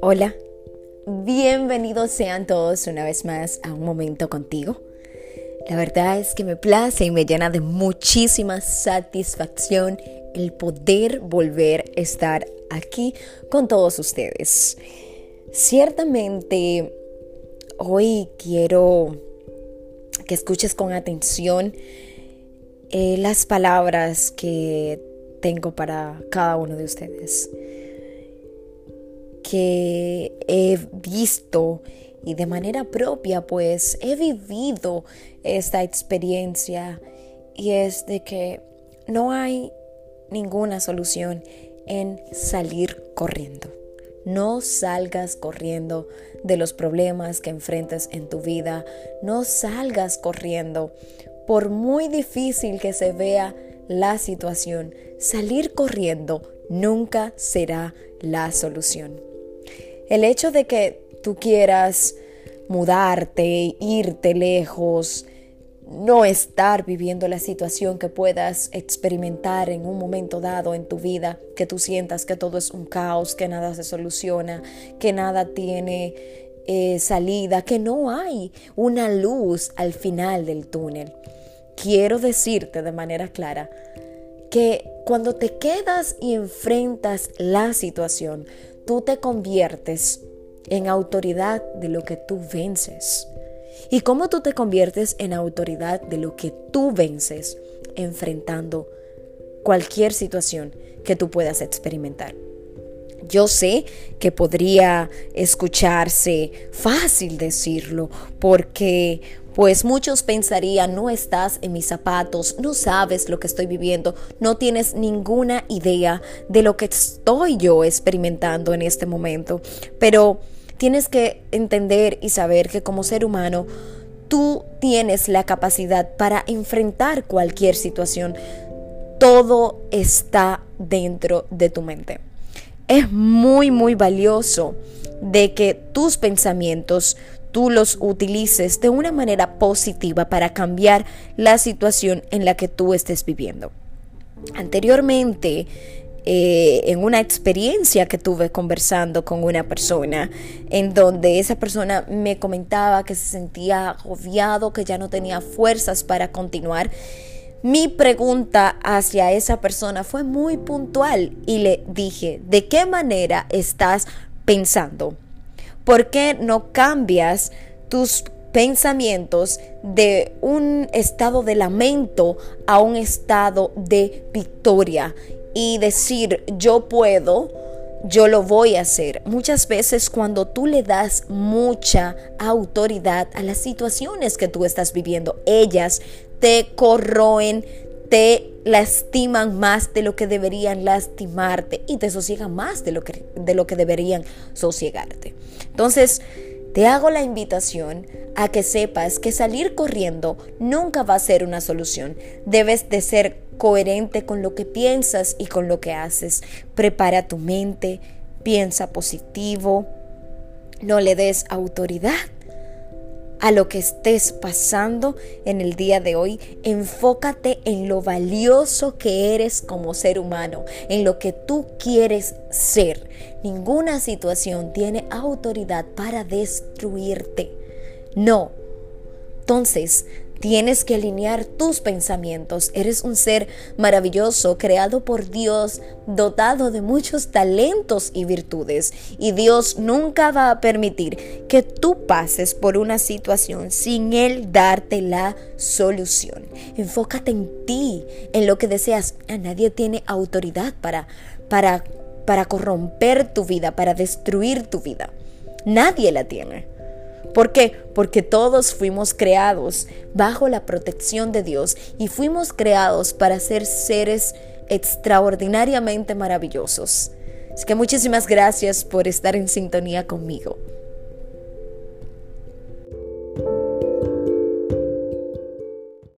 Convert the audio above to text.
Hola, bienvenidos sean todos una vez más a un momento contigo. La verdad es que me place y me llena de muchísima satisfacción el poder volver a estar aquí con todos ustedes. Ciertamente hoy quiero que escuches con atención eh, las palabras que tengo para cada uno de ustedes que he visto y de manera propia pues he vivido esta experiencia y es de que no hay ninguna solución en salir corriendo. No salgas corriendo de los problemas que enfrentas en tu vida. No salgas corriendo. Por muy difícil que se vea la situación, salir corriendo nunca será la solución. El hecho de que tú quieras mudarte, irte lejos, no estar viviendo la situación que puedas experimentar en un momento dado en tu vida, que tú sientas que todo es un caos, que nada se soluciona, que nada tiene eh, salida, que no hay una luz al final del túnel. Quiero decirte de manera clara que cuando te quedas y enfrentas la situación, tú te conviertes en autoridad de lo que tú vences. ¿Y cómo tú te conviertes en autoridad de lo que tú vences enfrentando cualquier situación que tú puedas experimentar? Yo sé que podría escucharse fácil decirlo porque pues muchos pensarían, no estás en mis zapatos, no sabes lo que estoy viviendo, no tienes ninguna idea de lo que estoy yo experimentando en este momento. Pero tienes que entender y saber que como ser humano, tú tienes la capacidad para enfrentar cualquier situación. Todo está dentro de tu mente. Es muy, muy valioso de que tus pensamientos, tú los utilices de una manera positiva para cambiar la situación en la que tú estés viviendo. Anteriormente, eh, en una experiencia que tuve conversando con una persona, en donde esa persona me comentaba que se sentía agobiado, que ya no tenía fuerzas para continuar. Mi pregunta hacia esa persona fue muy puntual y le dije, ¿de qué manera estás pensando? ¿Por qué no cambias tus pensamientos de un estado de lamento a un estado de victoria y decir yo puedo, yo lo voy a hacer. Muchas veces cuando tú le das mucha autoridad a las situaciones que tú estás viviendo, ellas te corroen, te lastiman más de lo que deberían lastimarte y te sosiegan más de lo que, de lo que deberían sosiegarte. Entonces, te hago la invitación a que sepas que salir corriendo nunca va a ser una solución. Debes de ser coherente con lo que piensas y con lo que haces. Prepara tu mente, piensa positivo, no le des autoridad a lo que estés pasando en el día de hoy, enfócate en lo valioso que eres como ser humano, en lo que tú quieres ser. Ninguna situación tiene autoridad para destruirte. No. Entonces, Tienes que alinear tus pensamientos. Eres un ser maravilloso, creado por Dios, dotado de muchos talentos y virtudes. Y Dios nunca va a permitir que tú pases por una situación sin Él darte la solución. Enfócate en ti, en lo que deseas. A nadie tiene autoridad para, para, para corromper tu vida, para destruir tu vida. Nadie la tiene. ¿Por qué? Porque todos fuimos creados bajo la protección de Dios y fuimos creados para ser seres extraordinariamente maravillosos. Así que muchísimas gracias por estar en sintonía conmigo.